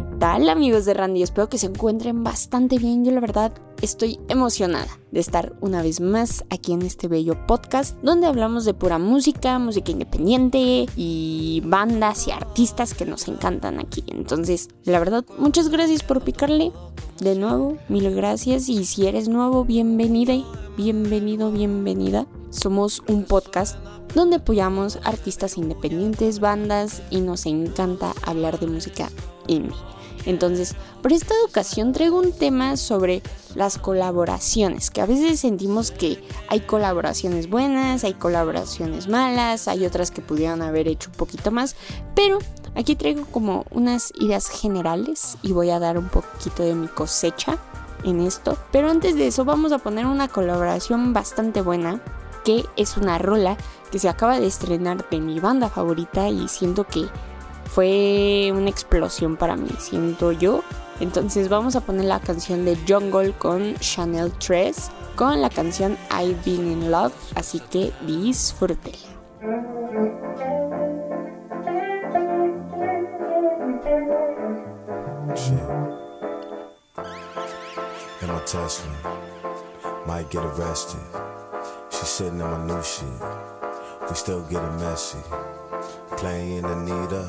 ¿Qué tal amigos de Randy? Espero que se encuentren bastante bien. Yo la verdad estoy emocionada de estar una vez más aquí en este bello podcast donde hablamos de pura música, música independiente y bandas y artistas que nos encantan aquí. Entonces, la verdad, muchas gracias por picarle. De nuevo, mil gracias y si eres nuevo, bienvenida, bienvenido, bienvenida. Somos un podcast donde apoyamos artistas independientes, bandas y nos encanta hablar de música indie. Entonces, por esta ocasión traigo un tema sobre las colaboraciones, que a veces sentimos que hay colaboraciones buenas, hay colaboraciones malas, hay otras que pudieran haber hecho un poquito más, pero aquí traigo como unas ideas generales y voy a dar un poquito de mi cosecha en esto. Pero antes de eso vamos a poner una colaboración bastante buena, que es una rola que se acaba de estrenar de mi banda favorita y siento que fue una explosión para mí, siento yo. Entonces vamos a poner la canción de Jungle con Chanel 3 con la canción I've Been in Love, así que disfrútela. arrested. She's sitting in my new shit. We still getting messy. Playing Anita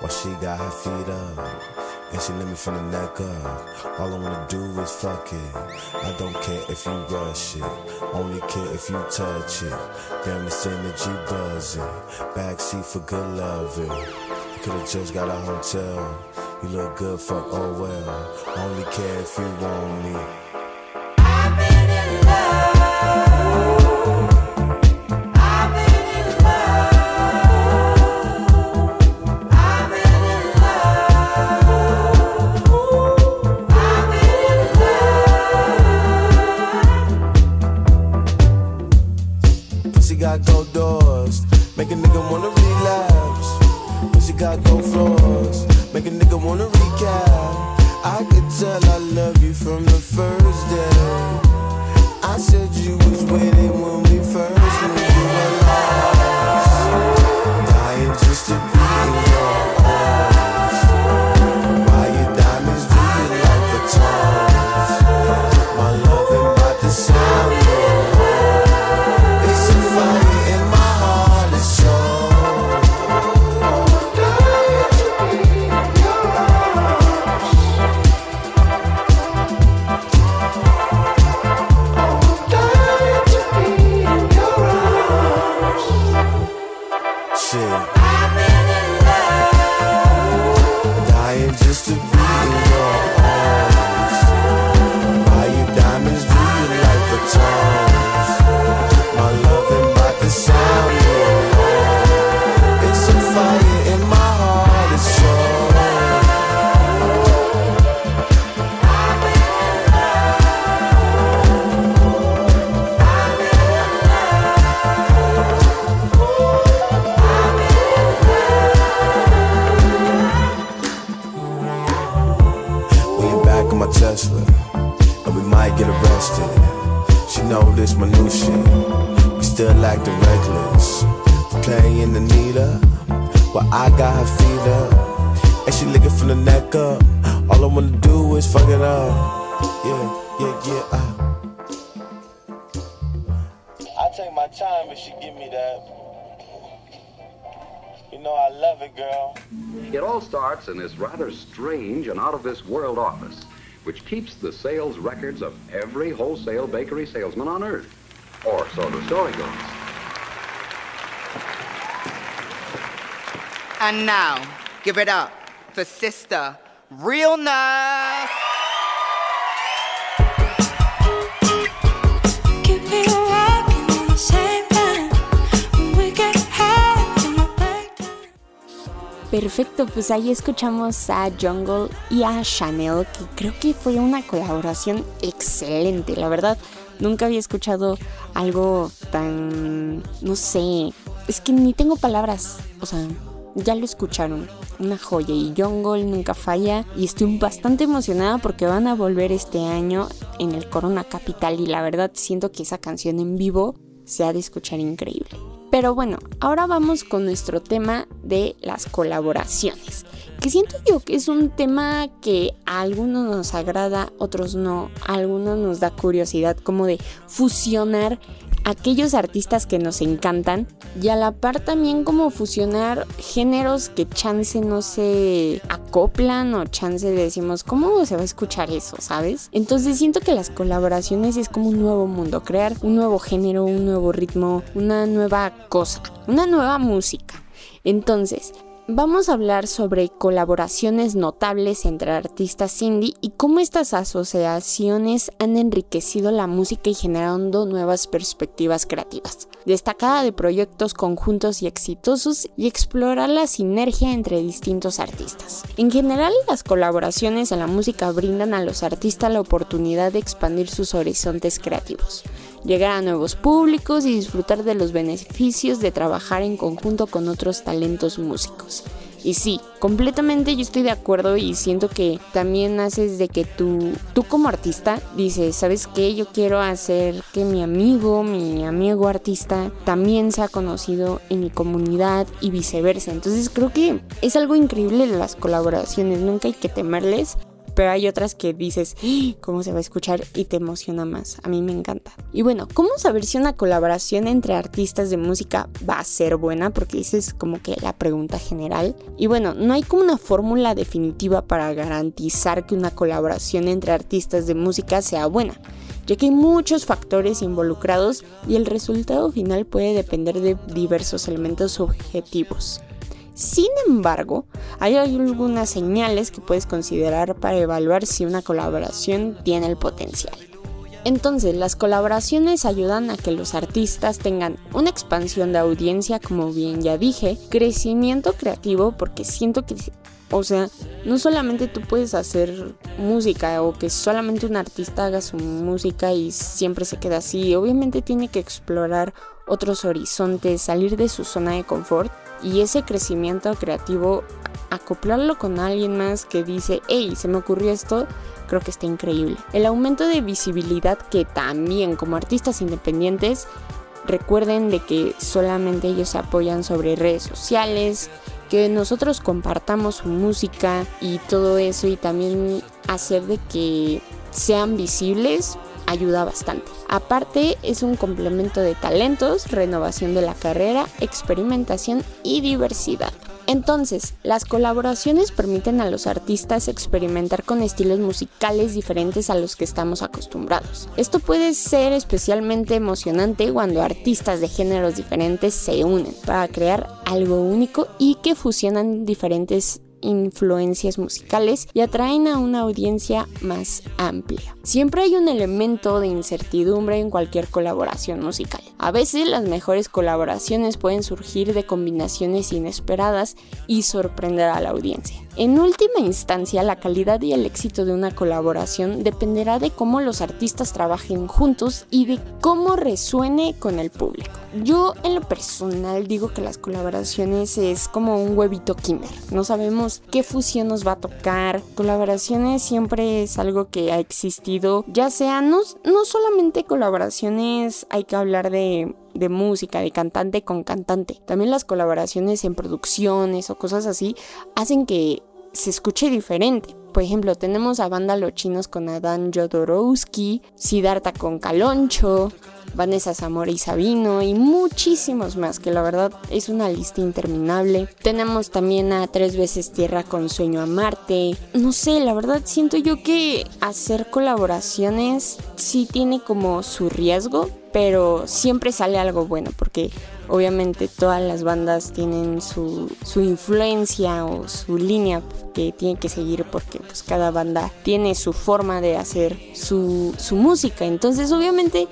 while she got her feet up. And she let me from the neck up. All I wanna do is fuck it. I don't care if you rush it. Only care if you touch it. Damn, this energy buzzing. Backseat for good loving. You could've just got a hotel. You look good, fuck, oh well. Only care if you want me. got gold doors. Make a nigga wanna relapse. Pussy got gold floors. Make a nigga wanna recap. I could tell I love you from the first day. I said you was waiting when Well, I got her feet and she licking from the neck up. All I wanna do is fuck it up. Yeah, yeah, yeah. Uh. I take my time if she give me that. You know I love it, girl. It all starts in this rather strange and out of this world office, which keeps the sales records of every wholesale bakery salesman on earth. Or so the story goes. And now, give it up for Sister Realness. Perfecto, pues ahí escuchamos a Jungle y a Chanel, que creo que fue una colaboración excelente, la verdad. Nunca había escuchado algo tan, no sé, es que ni tengo palabras, o sea, ya lo escucharon, una joya y Jungle nunca falla y estoy bastante emocionada porque van a volver este año en el Corona Capital y la verdad siento que esa canción en vivo se ha de escuchar increíble. Pero bueno, ahora vamos con nuestro tema de las colaboraciones. Que siento yo que es un tema que a algunos nos agrada, otros no. A algunos nos da curiosidad como de fusionar aquellos artistas que nos encantan y a la par también como fusionar géneros que chance no se acoplan o chance decimos, ¿cómo se va a escuchar eso? ¿Sabes? Entonces siento que las colaboraciones es como un nuevo mundo, crear un nuevo género, un nuevo ritmo, una nueva cosa, una nueva música. Entonces, Vamos a hablar sobre colaboraciones notables entre artistas indie y cómo estas asociaciones han enriquecido la música y generando nuevas perspectivas creativas. Destacada de proyectos conjuntos y exitosos y explorar la sinergia entre distintos artistas. En general, las colaboraciones en la música brindan a los artistas la oportunidad de expandir sus horizontes creativos llegar a nuevos públicos y disfrutar de los beneficios de trabajar en conjunto con otros talentos músicos. Y sí, completamente yo estoy de acuerdo y siento que también haces de que tú, tú como artista dices, ¿sabes qué? Yo quiero hacer que mi amigo, mi amigo artista también sea conocido en mi comunidad y viceversa. Entonces creo que es algo increíble las colaboraciones, nunca hay que temerles pero hay otras que dices, ¡Ah! ¿cómo se va a escuchar? Y te emociona más. A mí me encanta. Y bueno, ¿cómo saber si una colaboración entre artistas de música va a ser buena? Porque esa es como que la pregunta general. Y bueno, no hay como una fórmula definitiva para garantizar que una colaboración entre artistas de música sea buena ya que hay muchos factores involucrados y el resultado final puede depender de diversos elementos subjetivos. Sin embargo, hay algunas señales que puedes considerar para evaluar si una colaboración tiene el potencial. Entonces, las colaboraciones ayudan a que los artistas tengan una expansión de audiencia, como bien ya dije, crecimiento creativo, porque siento que, o sea, no solamente tú puedes hacer música o que solamente un artista haga su música y siempre se queda así, obviamente tiene que explorar otros horizontes, salir de su zona de confort y ese crecimiento creativo, acoplarlo con alguien más que dice, hey, se me ocurrió esto, creo que está increíble. El aumento de visibilidad que también como artistas independientes, recuerden de que solamente ellos se apoyan sobre redes sociales, que nosotros compartamos su música y todo eso y también hacer de que sean visibles ayuda bastante. Aparte es un complemento de talentos, renovación de la carrera, experimentación y diversidad. Entonces, las colaboraciones permiten a los artistas experimentar con estilos musicales diferentes a los que estamos acostumbrados. Esto puede ser especialmente emocionante cuando artistas de géneros diferentes se unen para crear algo único y que fusionan diferentes influencias musicales y atraen a una audiencia más amplia. Siempre hay un elemento de incertidumbre en cualquier colaboración musical. A veces las mejores colaboraciones pueden surgir de combinaciones inesperadas y sorprender a la audiencia. En última instancia, la calidad y el éxito de una colaboración dependerá de cómo los artistas trabajen juntos y de cómo resuene con el público. Yo en lo personal digo que las colaboraciones es como un huevito kinder. No sabemos qué fusión nos va a tocar. Colaboraciones siempre es algo que ha existido, ya sea no, no solamente colaboraciones, hay que hablar de de música, de cantante con cantante. También las colaboraciones en producciones o cosas así hacen que se escuche diferente. Por ejemplo, tenemos a banda Los Chinos con Adán Jodorowsky, Siddhartha con Caloncho, Vanessa Zamora y Sabino y muchísimos más, que la verdad es una lista interminable. Tenemos también a Tres veces Tierra con Sueño a Marte. No sé, la verdad siento yo que hacer colaboraciones sí tiene como su riesgo, pero siempre sale algo bueno porque obviamente todas las bandas tienen su, influencia o su línea que tienen que seguir porque pues cada banda tiene su forma de hacer su, su música. Entonces obviamente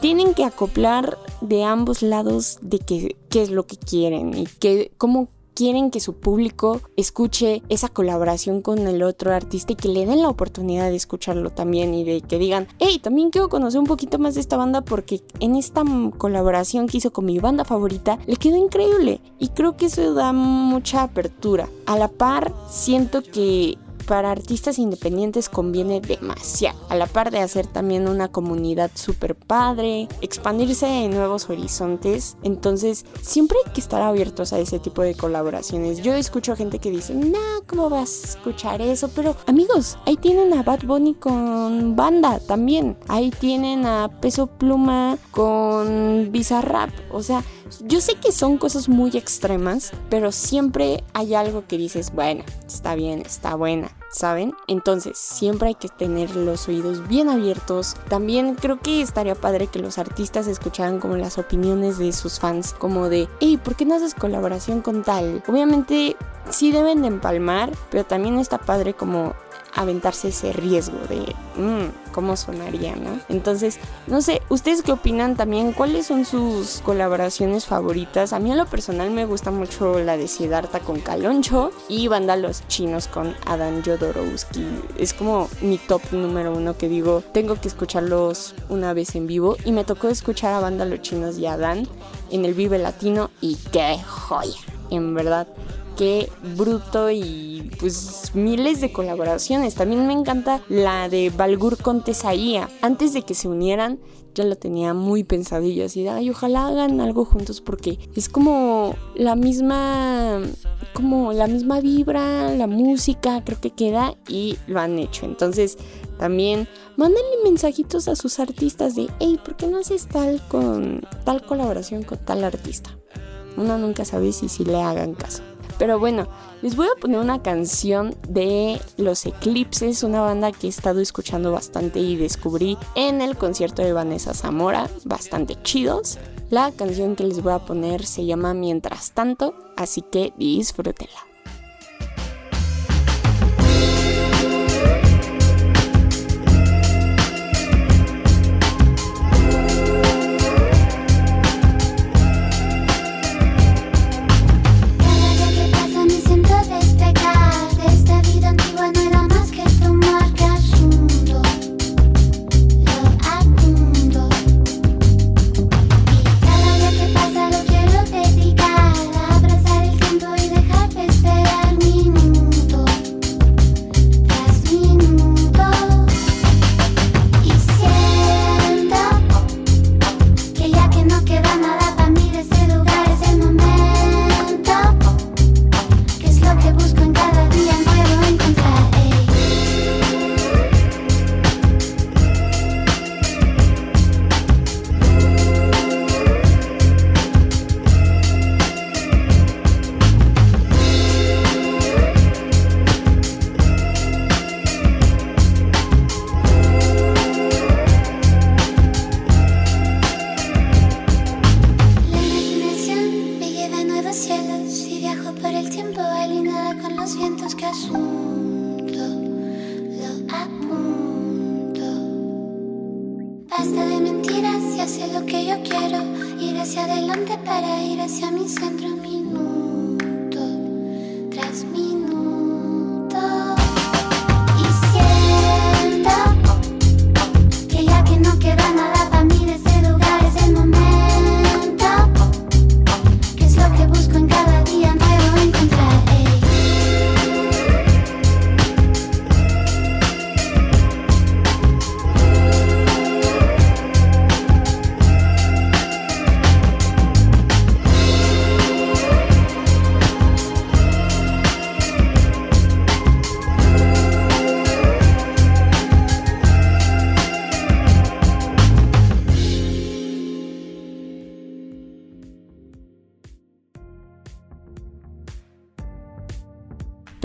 tienen que acoplar de ambos lados de qué, qué es lo que quieren y qué, cómo quieren que su público escuche esa colaboración con el otro artista y que le den la oportunidad de escucharlo también y de que digan, hey, también quiero conocer un poquito más de esta banda porque en esta colaboración que hizo con mi banda favorita le quedó increíble y creo que eso da mucha apertura. A la par, siento que para artistas independientes conviene demasiado, a la par de hacer también una comunidad súper padre, expandirse en nuevos horizontes, entonces siempre hay que estar abiertos a ese tipo de colaboraciones. Yo escucho a gente que dice, no, ¿cómo vas a escuchar eso? Pero amigos, ahí tienen a Bad Bunny con banda también, ahí tienen a Peso Pluma con Bizarrap, o sea, yo sé que son cosas muy extremas, pero siempre hay algo que dices, bueno, está bien, está buena, ¿saben? Entonces, siempre hay que tener los oídos bien abiertos. También creo que estaría padre que los artistas escucharan como las opiniones de sus fans, como de, hey, ¿por qué no haces colaboración con tal? Obviamente sí deben de empalmar, pero también está padre como aventarse ese riesgo de mmm, cómo sonaría, ¿no? Entonces, no sé, ¿ustedes qué opinan también? ¿Cuáles son sus colaboraciones favoritas? A mí en lo personal me gusta mucho la de Siddhartha con Caloncho y Banda Los Chinos con Adam Jodorowsky. Es como mi top número uno que digo, tengo que escucharlos una vez en vivo y me tocó escuchar a Banda Los Chinos y Adán en el Vive Latino y qué joya, en verdad qué bruto y pues miles de colaboraciones. También me encanta la de Balgur con Tesaía. Antes de que se unieran, ya lo tenía muy pensadillo, así de, ay, ojalá hagan algo juntos porque es como la misma, como la misma vibra, la música, creo que queda y lo han hecho. Entonces, también mándenle mensajitos a sus artistas de, hey, ¿por qué no haces tal con tal colaboración con tal artista? Uno nunca sabe si, si le hagan caso. Pero bueno, les voy a poner una canción de Los Eclipses, una banda que he estado escuchando bastante y descubrí en el concierto de Vanessa Zamora, bastante chidos. La canción que les voy a poner se llama Mientras tanto, así que disfrútenla.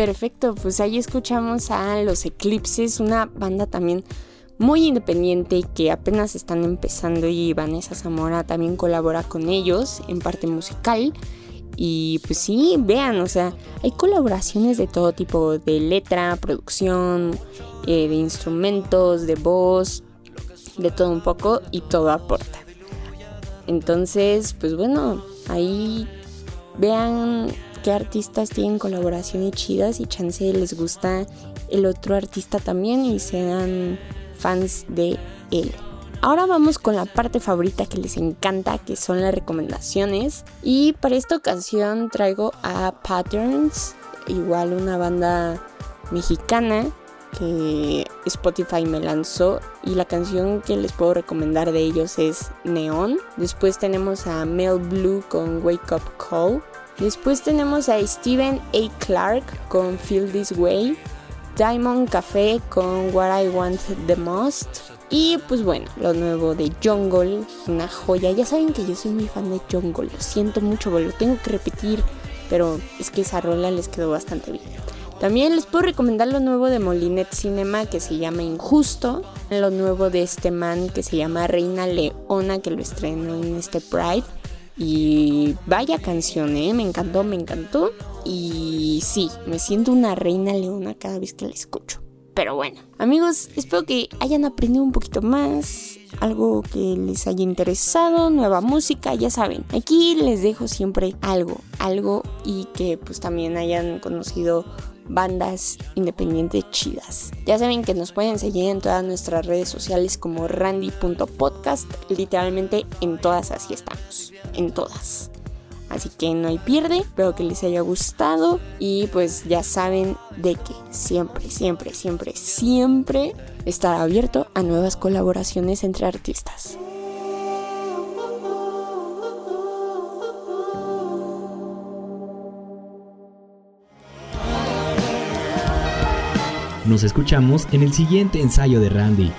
Perfecto, pues ahí escuchamos a Los Eclipses, una banda también muy independiente que apenas están empezando y Vanessa Zamora también colabora con ellos en parte musical. Y pues sí, vean, o sea, hay colaboraciones de todo tipo, de letra, producción, eh, de instrumentos, de voz, de todo un poco y todo aporta. Entonces, pues bueno, ahí vean qué artistas tienen colaboraciones chidas y chance les gusta el otro artista también y sean fans de él. Ahora vamos con la parte favorita que les encanta, que son las recomendaciones. Y para esta ocasión traigo a Patterns, igual una banda mexicana que Spotify me lanzó y la canción que les puedo recomendar de ellos es Neon. Después tenemos a Mel Blue con Wake Up Call. Después tenemos a Steven A. Clark con Feel This Way. Diamond Café con What I Want the Most. Y pues bueno, lo nuevo de Jungle, una joya. Ya saben que yo soy muy fan de Jungle, lo siento mucho, lo tengo que repetir, pero es que esa rola les quedó bastante bien. También les puedo recomendar lo nuevo de Molinet Cinema que se llama Injusto, lo nuevo de este man que se llama Reina Leona que lo estrenó en este Pride. Y vaya canción, ¿eh? me encantó, me encantó. Y sí, me siento una reina leona cada vez que la escucho. Pero bueno, amigos, espero que hayan aprendido un poquito más, algo que les haya interesado, nueva música, ya saben. Aquí les dejo siempre algo, algo y que pues también hayan conocido bandas independientes chidas. Ya saben que nos pueden seguir en todas nuestras redes sociales como randy.podcast, literalmente en todas así estamos, en todas. Así que no hay pierde, espero que les haya gustado y pues ya saben de que siempre, siempre, siempre, siempre estará abierto a nuevas colaboraciones entre artistas. Nos escuchamos en el siguiente ensayo de Randy.